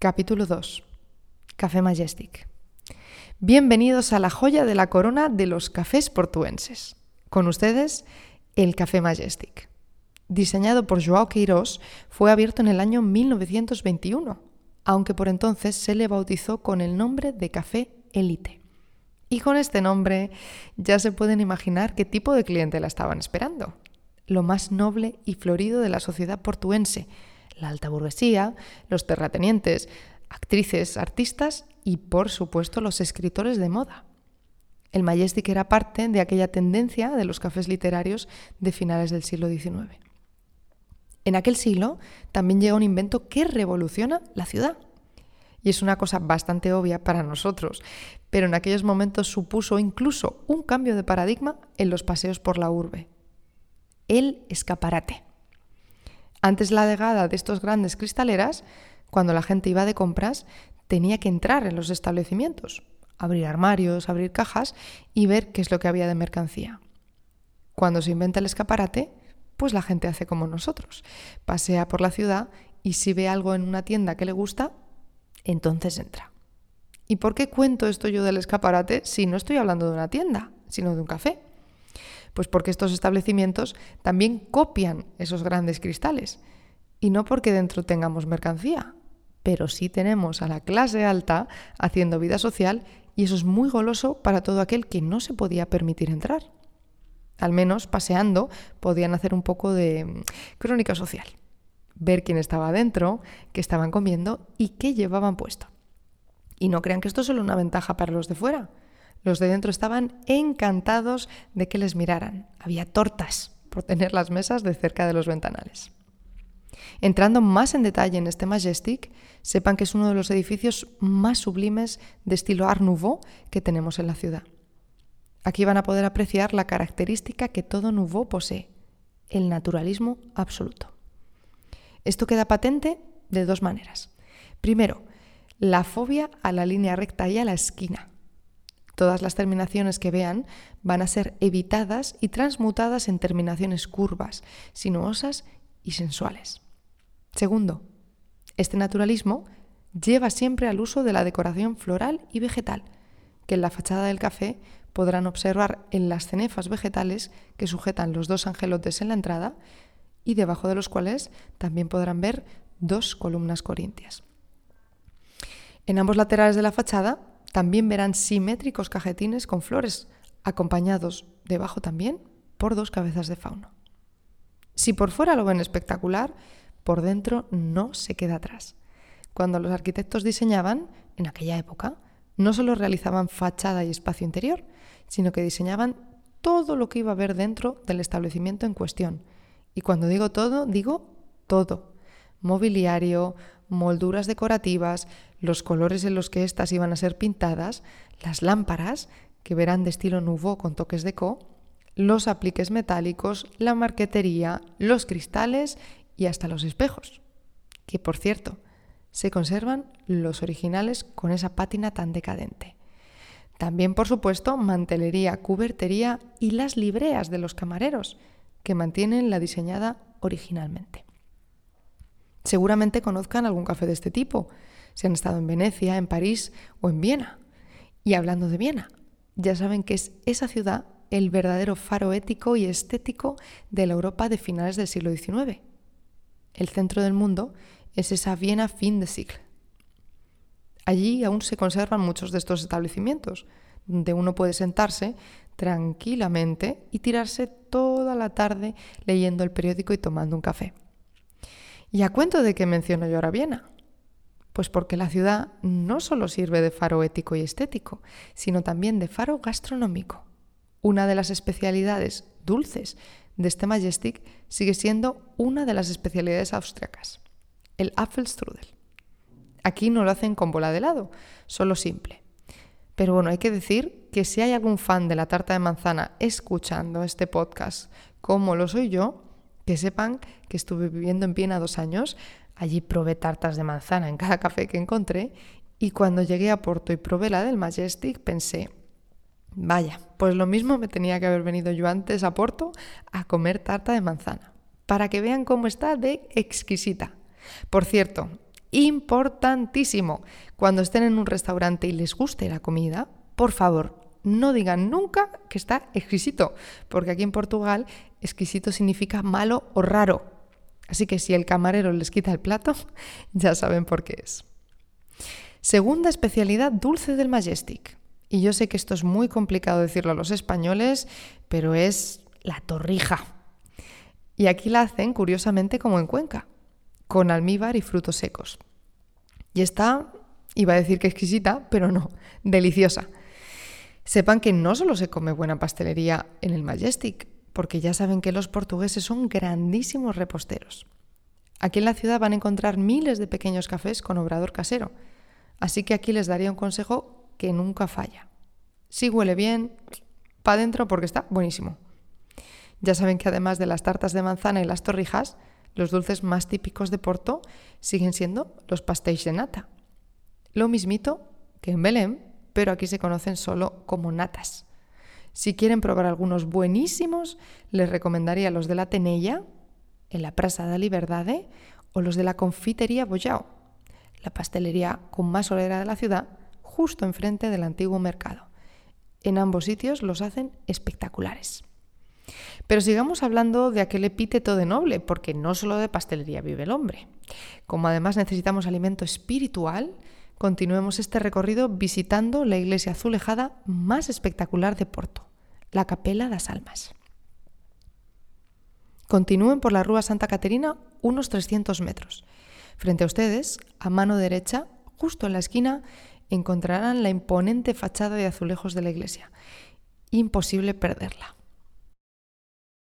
Capítulo 2. Café Majestic. Bienvenidos a la joya de la corona de los cafés portuenses. Con ustedes, el Café Majestic. Diseñado por Joao Queiroz, fue abierto en el año 1921, aunque por entonces se le bautizó con el nombre de Café Elite. Y con este nombre ya se pueden imaginar qué tipo de cliente la estaban esperando. Lo más noble y florido de la sociedad portuense, la alta burguesía, los terratenientes, actrices, artistas y, por supuesto, los escritores de moda. El Majestic era parte de aquella tendencia de los cafés literarios de finales del siglo XIX. En aquel siglo también llega un invento que revoluciona la ciudad. Y es una cosa bastante obvia para nosotros, pero en aquellos momentos supuso incluso un cambio de paradigma en los paseos por la urbe. El escaparate. Antes la llegada de estos grandes cristaleras, cuando la gente iba de compras, tenía que entrar en los establecimientos, abrir armarios, abrir cajas y ver qué es lo que había de mercancía. Cuando se inventa el escaparate, pues la gente hace como nosotros. Pasea por la ciudad y si ve algo en una tienda que le gusta, entonces entra. ¿Y por qué cuento esto yo del escaparate si no estoy hablando de una tienda, sino de un café? Pues porque estos establecimientos también copian esos grandes cristales. Y no porque dentro tengamos mercancía, pero sí tenemos a la clase alta haciendo vida social y eso es muy goloso para todo aquel que no se podía permitir entrar. Al menos paseando podían hacer un poco de mm, crónica social, ver quién estaba dentro, qué estaban comiendo y qué llevaban puesto. Y no crean que esto es solo una ventaja para los de fuera. Los de dentro estaban encantados de que les miraran. Había tortas por tener las mesas de cerca de los ventanales. Entrando más en detalle en este Majestic, sepan que es uno de los edificios más sublimes de estilo Art Nouveau que tenemos en la ciudad. Aquí van a poder apreciar la característica que todo Nouveau posee, el naturalismo absoluto. Esto queda patente de dos maneras. Primero, la fobia a la línea recta y a la esquina. Todas las terminaciones que vean van a ser evitadas y transmutadas en terminaciones curvas, sinuosas y sensuales. Segundo, este naturalismo lleva siempre al uso de la decoración floral y vegetal, que en la fachada del café podrán observar en las cenefas vegetales que sujetan los dos angelotes en la entrada y debajo de los cuales también podrán ver dos columnas corintias. En ambos laterales de la fachada también verán simétricos cajetines con flores, acompañados debajo también por dos cabezas de fauno. Si por fuera lo ven espectacular, por dentro no se queda atrás. Cuando los arquitectos diseñaban, en aquella época, no solo realizaban fachada y espacio interior, sino que diseñaban todo lo que iba a haber dentro del establecimiento en cuestión. Y cuando digo todo, digo todo. Mobiliario, molduras decorativas, los colores en los que éstas iban a ser pintadas, las lámparas, que verán de estilo nouveau con toques de co, los apliques metálicos, la marquetería, los cristales y hasta los espejos, que por cierto, se conservan los originales con esa pátina tan decadente. También, por supuesto, mantelería, cubertería y las libreas de los camareros, que mantienen la diseñada originalmente. Seguramente conozcan algún café de este tipo, si han estado en Venecia, en París o en Viena. Y hablando de Viena, ya saben que es esa ciudad el verdadero faro ético y estético de la Europa de finales del siglo XIX. El centro del mundo es esa Viena fin de siglo. Allí aún se conservan muchos de estos establecimientos, donde uno puede sentarse tranquilamente y tirarse toda la tarde leyendo el periódico y tomando un café. ¿Y a cuento de qué menciono yo ahora Viena? Pues porque la ciudad no solo sirve de faro ético y estético, sino también de faro gastronómico. Una de las especialidades dulces de este Majestic sigue siendo una de las especialidades austriacas, el Apfelstrudel. Aquí no lo hacen con bola de helado, solo simple. Pero bueno, hay que decir que si hay algún fan de la tarta de manzana escuchando este podcast, como lo soy yo, que sepan que estuve viviendo en Viena dos años, Allí probé tartas de manzana en cada café que encontré y cuando llegué a Porto y probé la del Majestic pensé, vaya, pues lo mismo me tenía que haber venido yo antes a Porto a comer tarta de manzana, para que vean cómo está de exquisita. Por cierto, Importantísimo. Cuando estén en un restaurante y les guste la comida, por favor, no digan nunca que está exquisito, porque aquí en Portugal exquisito significa malo o raro. Así que si el camarero les quita el plato, ya saben por qué es. Segunda especialidad dulce del Majestic. Y yo sé que esto es muy complicado decirlo a los españoles, pero es la torrija. Y aquí la hacen, curiosamente, como en Cuenca, con almíbar y frutos secos. Y está, iba a decir que exquisita, pero no, deliciosa. Sepan que no solo se come buena pastelería en el Majestic, porque ya saben que los portugueses son grandísimos reposteros. Aquí en la ciudad van a encontrar miles de pequeños cafés con obrador casero, así que aquí les daría un consejo que nunca falla. Si huele bien, pa' dentro porque está buenísimo. Ya saben que además de las tartas de manzana y las torrijas, los dulces más típicos de Porto siguen siendo los pastéis de nata. Lo mismito que en Belém, pero aquí se conocen solo como natas. Si quieren probar algunos buenísimos, les recomendaría los de la Tenella, en la Praza da Liberdade, o los de la Confitería Boyao, la pastelería con más olera de la ciudad, justo enfrente del antiguo mercado. En ambos sitios los hacen espectaculares. Pero sigamos hablando de aquel epíteto de noble, porque no solo de pastelería vive el hombre. Como además necesitamos alimento espiritual, continuemos este recorrido visitando la iglesia azulejada más espectacular de Porto, la Capela das Almas. Continúen por la Rúa Santa Caterina unos 300 metros. Frente a ustedes, a mano derecha, justo en la esquina, encontrarán la imponente fachada de azulejos de la iglesia. Imposible perderla.